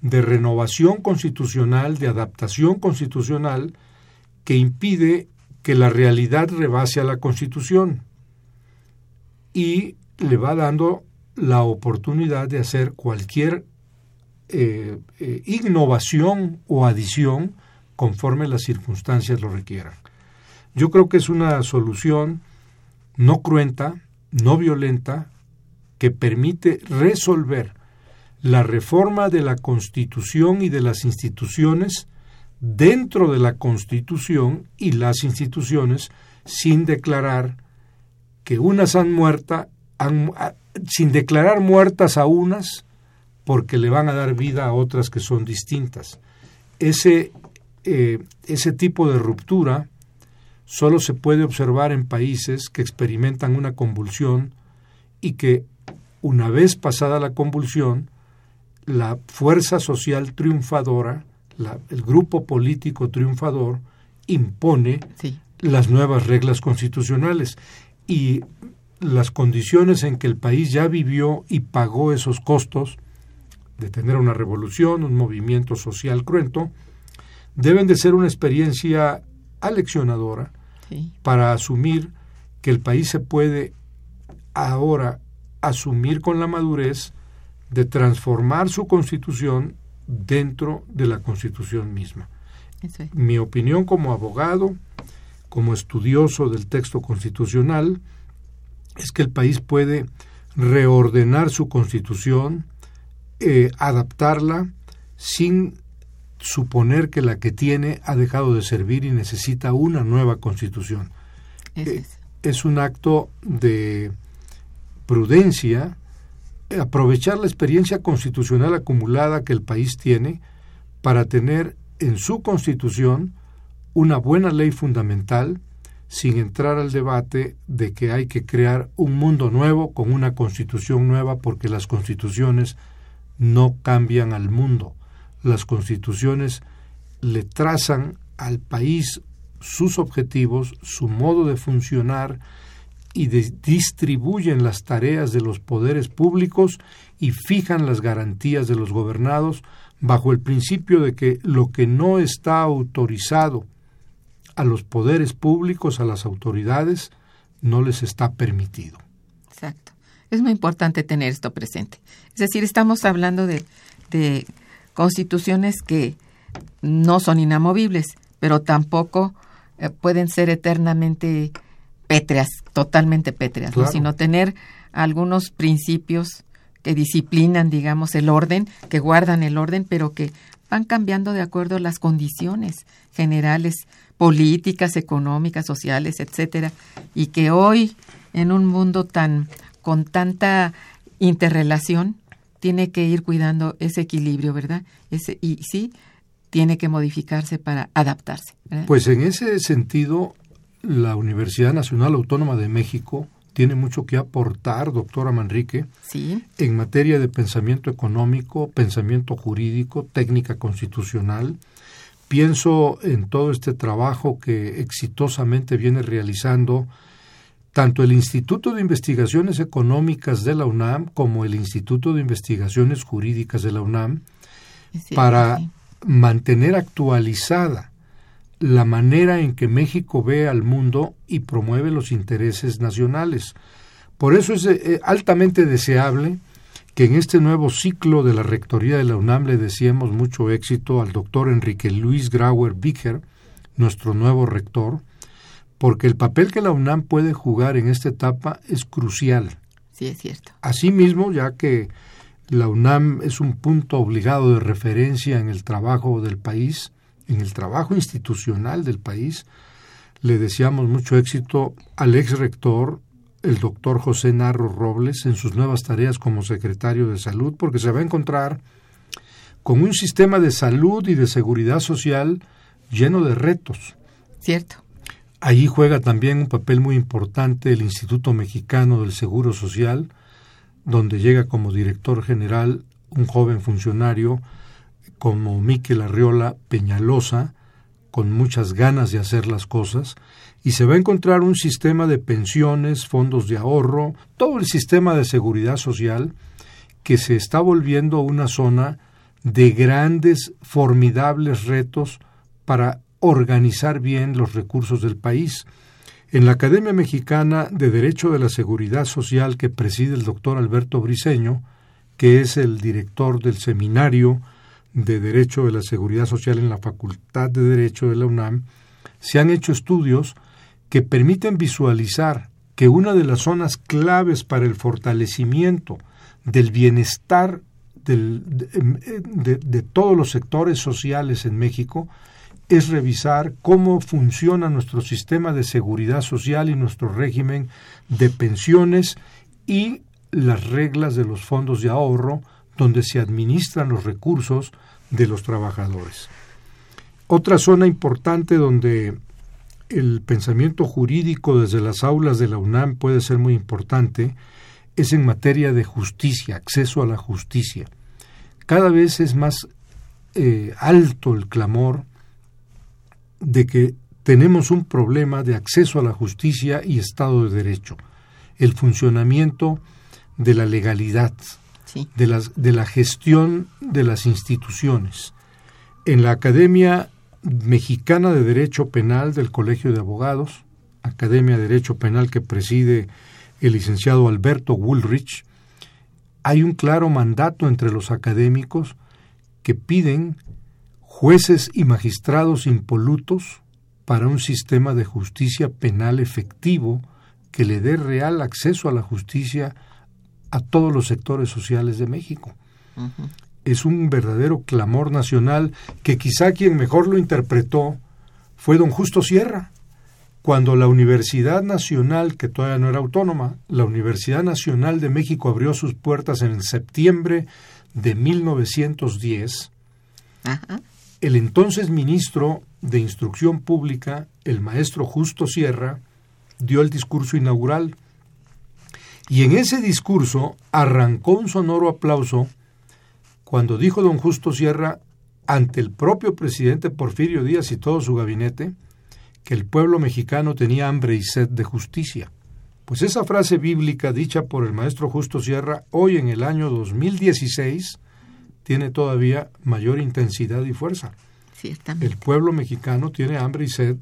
de renovación constitucional, de adaptación constitucional, que impide que la realidad rebase a la Constitución y le va dando la oportunidad de hacer cualquier eh, eh, innovación o adición conforme las circunstancias lo requieran. Yo creo que es una solución no cruenta, no violenta, que permite resolver la reforma de la Constitución y de las instituciones dentro de la Constitución y las instituciones sin declarar que unas han muerta, han, sin declarar muertas a unas porque le van a dar vida a otras que son distintas. Ese, eh, ese tipo de ruptura solo se puede observar en países que experimentan una convulsión y que, una vez pasada la convulsión, la fuerza social triunfadora, la, el grupo político triunfador, impone sí. las nuevas reglas constitucionales y las condiciones en que el país ya vivió y pagó esos costos de tener una revolución, un movimiento social cruento, deben de ser una experiencia aleccionadora sí. para asumir que el país se puede ahora asumir con la madurez de transformar su constitución dentro de la constitución misma. Eso es. Mi opinión como abogado, como estudioso del texto constitucional, es que el país puede reordenar su constitución, eh, adaptarla sin suponer que la que tiene ha dejado de servir y necesita una nueva constitución. Eh, es. es un acto de prudencia, eh, aprovechar la experiencia constitucional acumulada que el país tiene para tener en su constitución una buena ley fundamental sin entrar al debate de que hay que crear un mundo nuevo con una constitución nueva porque las constituciones no cambian al mundo. Las constituciones le trazan al país sus objetivos, su modo de funcionar y distribuyen las tareas de los poderes públicos y fijan las garantías de los gobernados bajo el principio de que lo que no está autorizado a los poderes públicos, a las autoridades, no les está permitido. Exacto. Es muy importante tener esto presente. Es decir, estamos hablando de constituciones que no son inamovibles, pero tampoco eh, pueden ser eternamente pétreas, totalmente pétreas, ¿no? Sino tener algunos principios que disciplinan, digamos, el orden, que guardan el orden, pero que van cambiando de acuerdo a las condiciones generales, políticas, económicas, sociales, etcétera, y que hoy en un mundo tan con tanta interrelación tiene que ir cuidando ese equilibrio, ¿verdad? Ese y sí tiene que modificarse para adaptarse. Pues en ese sentido la Universidad Nacional Autónoma de México tiene mucho que aportar, doctora Manrique, sí. en materia de pensamiento económico, pensamiento jurídico, técnica constitucional. Pienso en todo este trabajo que exitosamente viene realizando tanto el Instituto de Investigaciones Económicas de la UNAM como el Instituto de Investigaciones Jurídicas de la UNAM para mantener actualizada la manera en que México ve al mundo y promueve los intereses nacionales. Por eso es eh, altamente deseable que en este nuevo ciclo de la Rectoría de la UNAM le deseemos mucho éxito al doctor Enrique Luis Grauer Bicker, nuestro nuevo rector, porque el papel que la UNAM puede jugar en esta etapa es crucial. Sí, es cierto. Asimismo, ya que la UNAM es un punto obligado de referencia en el trabajo del país, en el trabajo institucional del país. Le deseamos mucho éxito al ex rector, el doctor José Narro Robles, en sus nuevas tareas como secretario de salud, porque se va a encontrar con un sistema de salud y de seguridad social lleno de retos. Cierto. Allí juega también un papel muy importante el Instituto Mexicano del Seguro Social, donde llega como director general un joven funcionario como Miquel Arriola Peñalosa, con muchas ganas de hacer las cosas, y se va a encontrar un sistema de pensiones, fondos de ahorro, todo el sistema de seguridad social que se está volviendo una zona de grandes, formidables retos para organizar bien los recursos del país. En la Academia Mexicana de Derecho de la Seguridad Social que preside el doctor Alberto Briceño, que es el director del seminario de Derecho de la Seguridad Social en la Facultad de Derecho de la UNAM, se han hecho estudios que permiten visualizar que una de las zonas claves para el fortalecimiento del bienestar de, todos los sectores sociales en México es revisar cómo funciona nuestro sistema de seguridad social y nuestro régimen de pensiones y las reglas de los fondos de ahorro donde se administran los recursos de los trabajadores. Otra zona importante donde el pensamiento jurídico desde las aulas de la UNAM puede ser muy importante es en materia de justicia, acceso a la justicia. Cada vez es más eh, alto el clamor de que tenemos un problema de acceso a la justicia y Estado de Derecho, el funcionamiento de la legalidad, de, las, de la gestión de las instituciones. En la Academia Mexicana de Derecho Penal del Colegio de Abogados, Academia de Derecho Penal que preside el licenciado Alberto Woolrich, hay un claro mandato entre los académicos que piden jueces y magistrados impolutos para un sistema de justicia penal efectivo que le dé real acceso a la justicia a todos los sectores sociales de México. Es un verdadero clamor nacional que quizá quien mejor lo interpretó fue don Justo Sierra, cuando la Universidad Nacional, que todavía no era autónoma, la Universidad Nacional de México abrió sus puertas en septiembre de 1910, el entonces ministro de Instrucción Pública, el maestro Justo Sierra, dio el discurso inaugural y en ese discurso arrancó un sonoro aplauso cuando dijo don Justo Sierra ante el propio presidente Porfirio Díaz y todo su gabinete que el pueblo mexicano tenía hambre y sed de justicia. Pues esa frase bíblica dicha por el maestro Justo Sierra hoy en el año 2016 tiene todavía mayor intensidad y fuerza. el pueblo mexicano tiene hambre y sed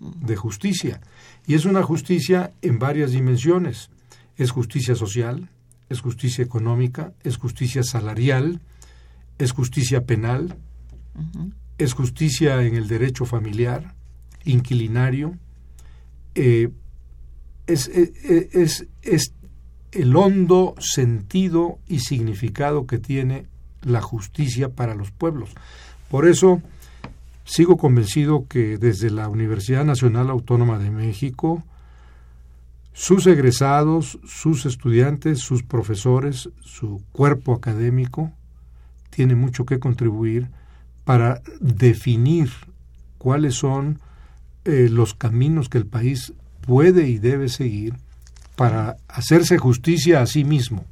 de justicia. Y es una justicia en varias dimensiones. Es justicia social, es justicia económica, es justicia salarial, es justicia penal, es justicia en el derecho familiar, inquilinario, eh, es, eh, eh, es, es el hondo sentido y significado que tiene la justicia para los pueblos. Por eso sigo convencido que desde la Universidad Nacional Autónoma de México, sus egresados, sus estudiantes, sus profesores, su cuerpo académico, tiene mucho que contribuir para definir cuáles son eh, los caminos que el país puede y debe seguir para hacerse justicia a sí mismo.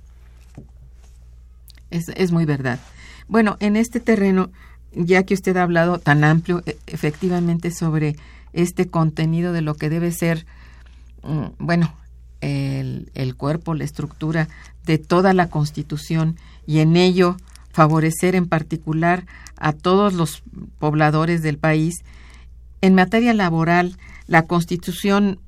Es, es muy verdad. Bueno, en este terreno, ya que usted ha hablado tan amplio, e, efectivamente, sobre este contenido de lo que debe ser, mm, bueno, el, el cuerpo, la estructura de toda la Constitución y en ello favorecer en particular a todos los pobladores del país. En materia laboral, la Constitución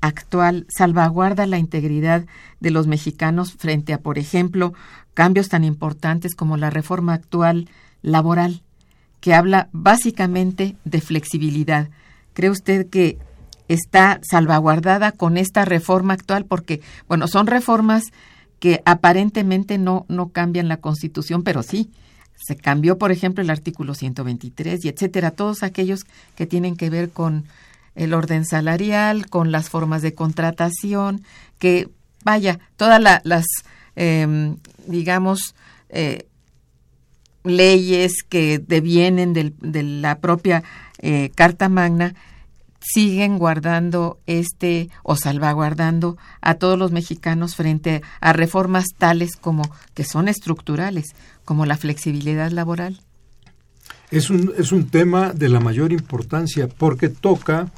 actual salvaguarda la integridad de los mexicanos frente a, por ejemplo, cambios tan importantes como la reforma actual laboral, que habla básicamente de flexibilidad. ¿Cree usted que está salvaguardada con esta reforma actual? Porque, bueno, son reformas que aparentemente no, no cambian la Constitución, pero sí, se cambió, por ejemplo, el artículo 123 y etcétera, todos aquellos que tienen que ver con el orden salarial, con las formas de contratación, que vaya, todas las, em, digamos, eh, leyes que devienen de la propia eh, Carta Magna siguen guardando este o salvaguardando a todos los mexicanos frente a reformas tales como que son estructurales, como la flexibilidad laboral? Es un, es un tema de la mayor importancia porque toca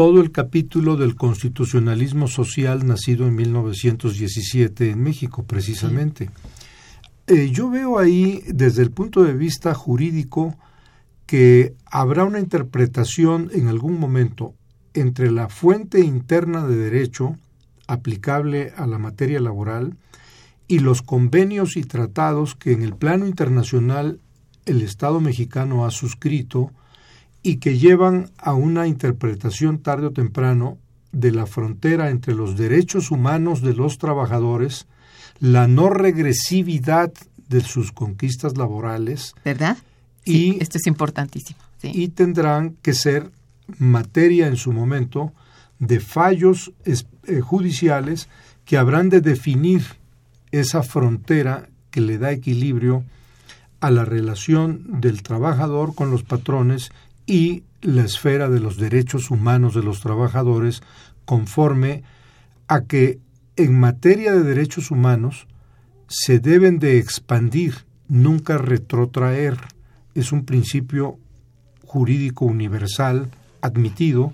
todo el capítulo del constitucionalismo social nacido en 1917 en México, precisamente. Eh, yo veo ahí, desde el punto de vista jurídico, que habrá una interpretación en algún momento entre la fuente interna de derecho aplicable a la materia laboral y los convenios y tratados que en el plano internacional el Estado mexicano ha suscrito y que llevan a una interpretación tarde o temprano de la frontera entre los derechos humanos de los trabajadores, la no regresividad de sus conquistas laborales, ¿verdad? y, esto es importantísimo. Y tendrán que ser materia en su momento de fallos eh, judiciales que habrán de definir esa frontera que le da equilibrio a la relación del trabajador con los patrones y la esfera de los derechos humanos de los trabajadores conforme a que en materia de derechos humanos se deben de expandir, nunca retrotraer. Es un principio jurídico universal admitido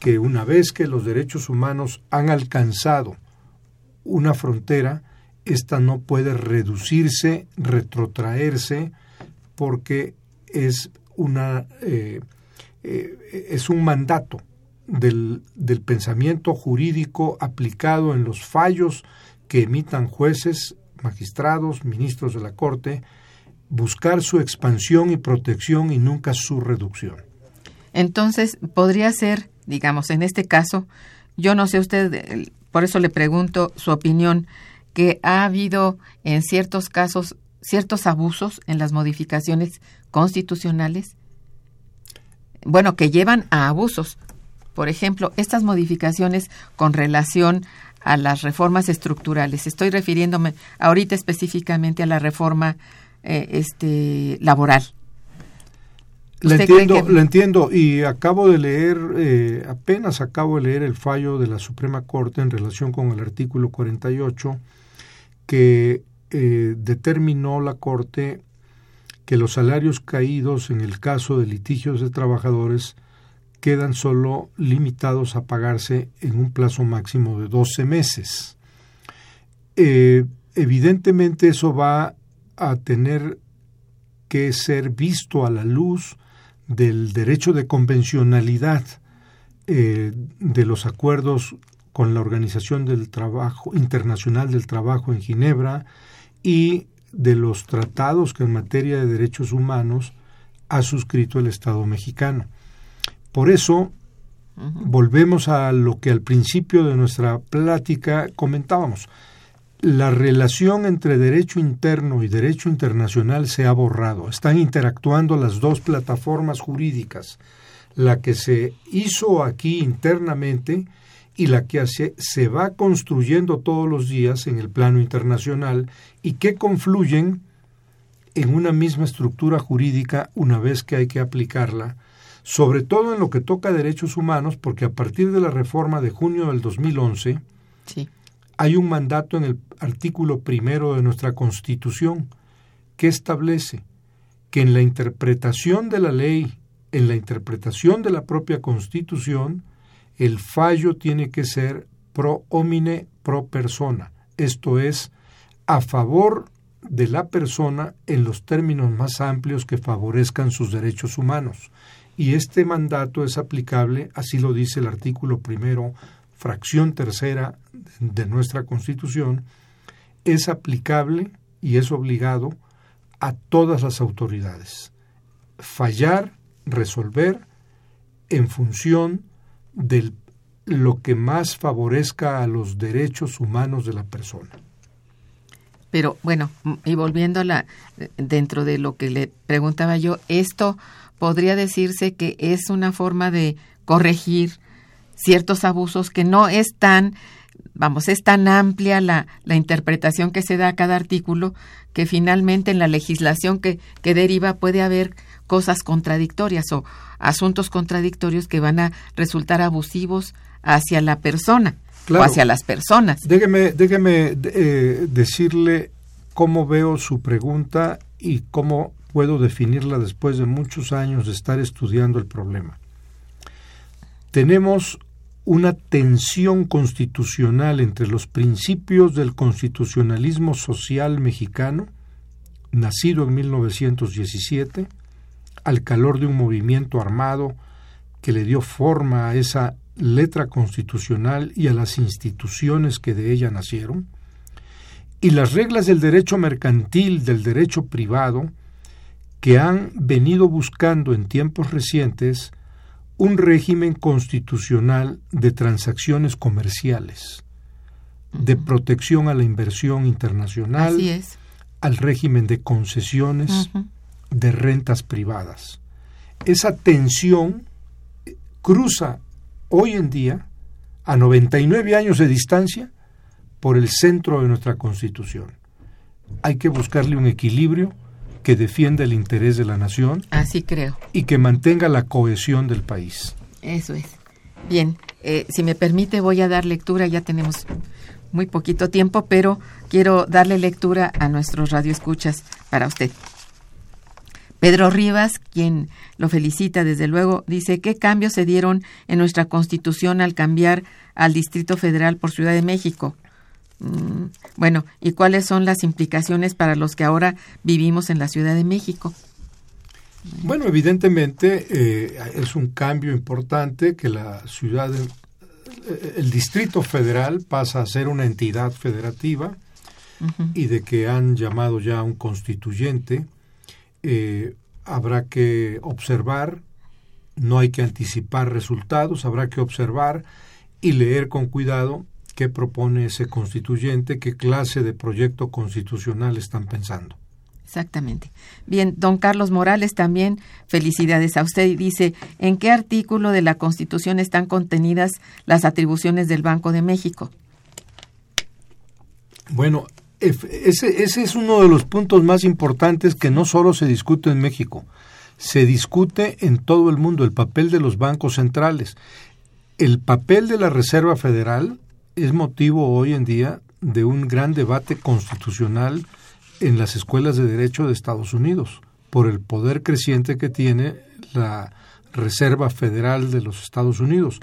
que una vez que los derechos humanos han alcanzado una frontera, ésta no puede reducirse, retrotraerse, porque es, una, eh, eh, es un mandato del, del pensamiento jurídico aplicado en los fallos que emitan jueces, magistrados, ministros de la Corte, buscar su expansión y protección y nunca su reducción. Entonces, podría ser, digamos, en este caso, yo no sé usted, por eso le pregunto su opinión, que ha habido en ciertos casos ciertos abusos en las modificaciones constitucionales, bueno, que llevan a abusos. Por ejemplo, estas modificaciones con relación a las reformas estructurales. Estoy refiriéndome ahorita específicamente a la reforma eh, este, laboral. Lo entiendo, entiendo y acabo de leer, eh, apenas acabo de leer el fallo de la Suprema Corte en relación con el artículo 48 que eh, determinó la Corte que los salarios caídos en el caso de litigios de trabajadores quedan solo limitados a pagarse en un plazo máximo de 12 meses. evidentemente eso va a tener que ser visto a la luz del derecho de convencionalidad eh, de los acuerdos con la Organización del Trabajo Internacional del Trabajo en Ginebra y de los tratados que en materia de derechos humanos ha suscrito el Estado mexicano. Por eso, volvemos a lo que al principio de nuestra plática comentábamos la relación entre derecho interno y derecho internacional se ha borrado. Están interactuando las dos plataformas jurídicas, la que se hizo aquí internamente y la que se va construyendo todos los días en el plano internacional y que confluyen en una misma estructura jurídica una vez que hay que aplicarla, sobre todo en lo que toca a derechos humanos, porque a partir de la reforma de junio del 2011, sí. hay un mandato en el artículo primero de nuestra Constitución que establece que en la interpretación de la ley, en la interpretación de la propia Constitución, el fallo tiene que ser pro homine pro persona, esto es, a favor de la persona en los términos más amplios que favorezcan sus derechos humanos. Y este mandato es aplicable, así lo dice el artículo primero fracción tercera de nuestra Constitución, es aplicable y es obligado a todas las autoridades. Fallar, resolver en función de lo que más favorezca a los derechos humanos de la persona. Pero bueno, y volviendo a la, dentro de lo que le preguntaba yo, esto podría decirse que es una forma de corregir ciertos abusos que no es tan, vamos, es tan amplia la, la interpretación que se da a cada artículo que finalmente en la legislación que, que deriva puede haber cosas contradictorias o asuntos contradictorios que van a resultar abusivos hacia la persona o hacia las personas. Déjeme, déjeme eh, decirle cómo veo su pregunta y cómo puedo definirla después de muchos años de estar estudiando el problema. Tenemos una tensión constitucional entre los principios del constitucionalismo social mexicano, nacido en 1917, al calor de un movimiento armado que le dio forma a esa letra constitucional y a las instituciones que de ella nacieron, y las reglas del derecho mercantil, del derecho privado, que han venido buscando en tiempos recientes un régimen constitucional de transacciones comerciales, de protección a la inversión internacional, al régimen de concesiones, de rentas privadas. Esa tensión cruza hoy en día, a 99 años de distancia, por el centro de nuestra Constitución. Hay que buscarle un equilibrio que defienda el interés de la nación. Así creo. Y que mantenga la cohesión del país. Eso es. Bien, eh, si me permite voy a dar lectura, ya tenemos muy poquito tiempo, pero quiero darle lectura a nuestros radioescuchas para usted. Pedro Rivas, quien lo felicita desde luego, dice, ¿qué cambios se dieron en nuestra constitución al cambiar al Distrito Federal por Ciudad de México? Mm, bueno, ¿y cuáles son las implicaciones para los que ahora vivimos en la Ciudad de México? Bueno, evidentemente eh, es un cambio importante que la ciudad, eh, el Distrito Federal pasa a ser una entidad federativa y de que han llamado ya un constituyente. Eh, habrá que observar, no hay que anticipar resultados, habrá que observar y leer con cuidado qué propone ese constituyente, qué clase de proyecto constitucional están pensando. Exactamente. Bien, don Carlos Morales también, felicidades a usted. Dice, ¿en qué artículo de la Constitución están contenidas las atribuciones del Banco de México? Bueno, ese, ese es uno de los puntos más importantes que no solo se discute en México, se discute en todo el mundo, el papel de los bancos centrales. El papel de la Reserva Federal es motivo hoy en día de un gran debate constitucional en las escuelas de derecho de Estados Unidos por el poder creciente que tiene la Reserva Federal de los Estados Unidos.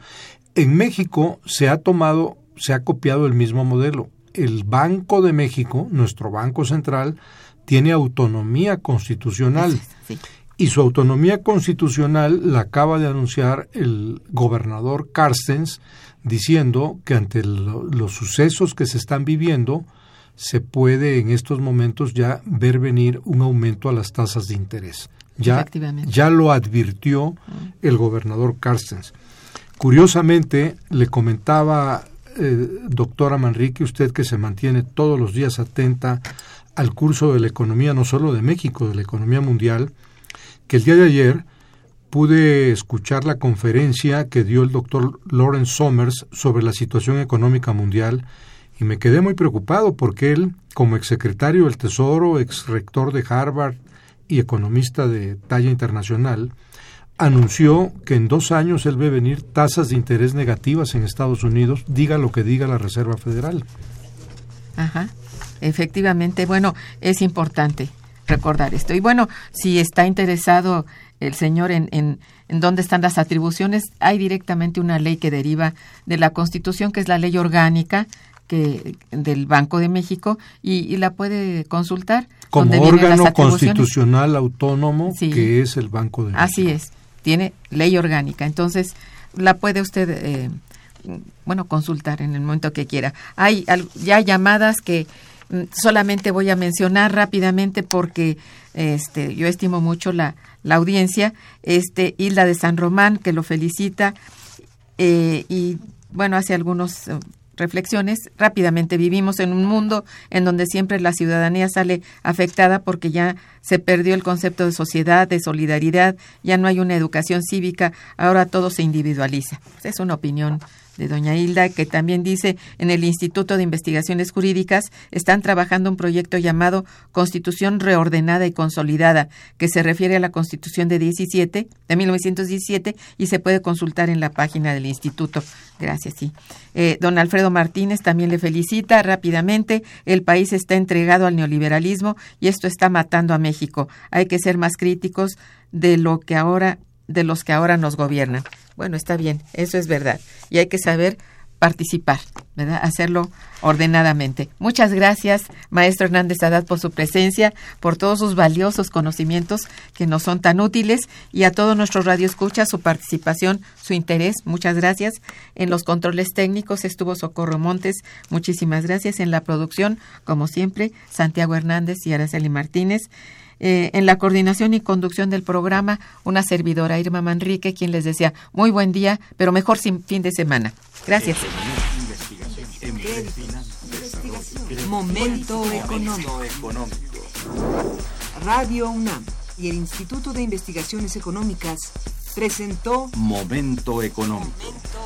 En México se ha tomado, se ha copiado el mismo modelo. El Banco de México, nuestro Banco Central, tiene autonomía constitucional. Y su autonomía constitucional la acaba de anunciar el gobernador Carstens diciendo que ante los sucesos que se están viviendo, se puede en estos momentos ya ver venir un aumento a las tasas de interés. Ya, ya lo advirtió el gobernador Carstens. Curiosamente, le comentaba eh, doctora Manrique, usted que se mantiene todos los días atenta al curso de la economía, no solo de México, de la economía mundial, que el día de ayer pude escuchar la conferencia que dio el doctor Lawrence Summers sobre la situación económica mundial y me quedé muy preocupado porque él, como exsecretario del Tesoro, ex rector de Harvard y economista de talla internacional, anunció que en dos años él ve venir tasas de interés negativas en Estados Unidos, diga lo que diga la Reserva Federal. Ajá, efectivamente, bueno, es importante recordar esto. Y bueno, si está interesado el señor en, en, en, dónde están las atribuciones, hay directamente una ley que deriva de la Constitución, que es la ley orgánica que del Banco de México, y, y la puede consultar. Como órgano constitucional autónomo que es el Banco de México. Así es tiene ley orgánica. Entonces, la puede usted, eh, bueno, consultar en el momento que quiera. Hay ya llamadas que mm, solamente voy a mencionar rápidamente porque este, yo estimo mucho la, la audiencia. Este, Hilda de San Román, que lo felicita. Eh, y bueno, hace algunos eh, reflexiones. Rápidamente vivimos en un mundo en donde siempre la ciudadanía sale afectada porque ya se perdió el concepto de sociedad, de solidaridad, ya no hay una educación cívica, ahora todo se individualiza. Es una opinión de doña Hilda, que también dice en el Instituto de Investigaciones Jurídicas están trabajando un proyecto llamado Constitución Reordenada y Consolidada, que se refiere a la Constitución de 17, de 1917 y se puede consultar en la página del instituto. Gracias, sí. Eh, don Alfredo Martínez también le felicita rápidamente. El país está entregado al neoliberalismo y esto está matando a México. Hay que ser más críticos de lo que ahora de los que ahora nos gobiernan. Bueno, está bien, eso es verdad. Y hay que saber participar, ¿verdad? Hacerlo ordenadamente. Muchas gracias, maestro Hernández Haddad, por su presencia, por todos sus valiosos conocimientos que nos son tan útiles y a todos nuestros radioescuchas su participación, su interés. Muchas gracias. En los controles técnicos estuvo Socorro Montes. Muchísimas gracias. En la producción, como siempre, Santiago Hernández y Araceli Martínez. Eh, en la coordinación y conducción del programa una servidora, Irma Manrique, quien les decía muy buen día, pero mejor sin fin de semana. Gracias. Momento económico. Radio UNAM y el Instituto de Investigaciones Económicas presentó Momento económico. Momento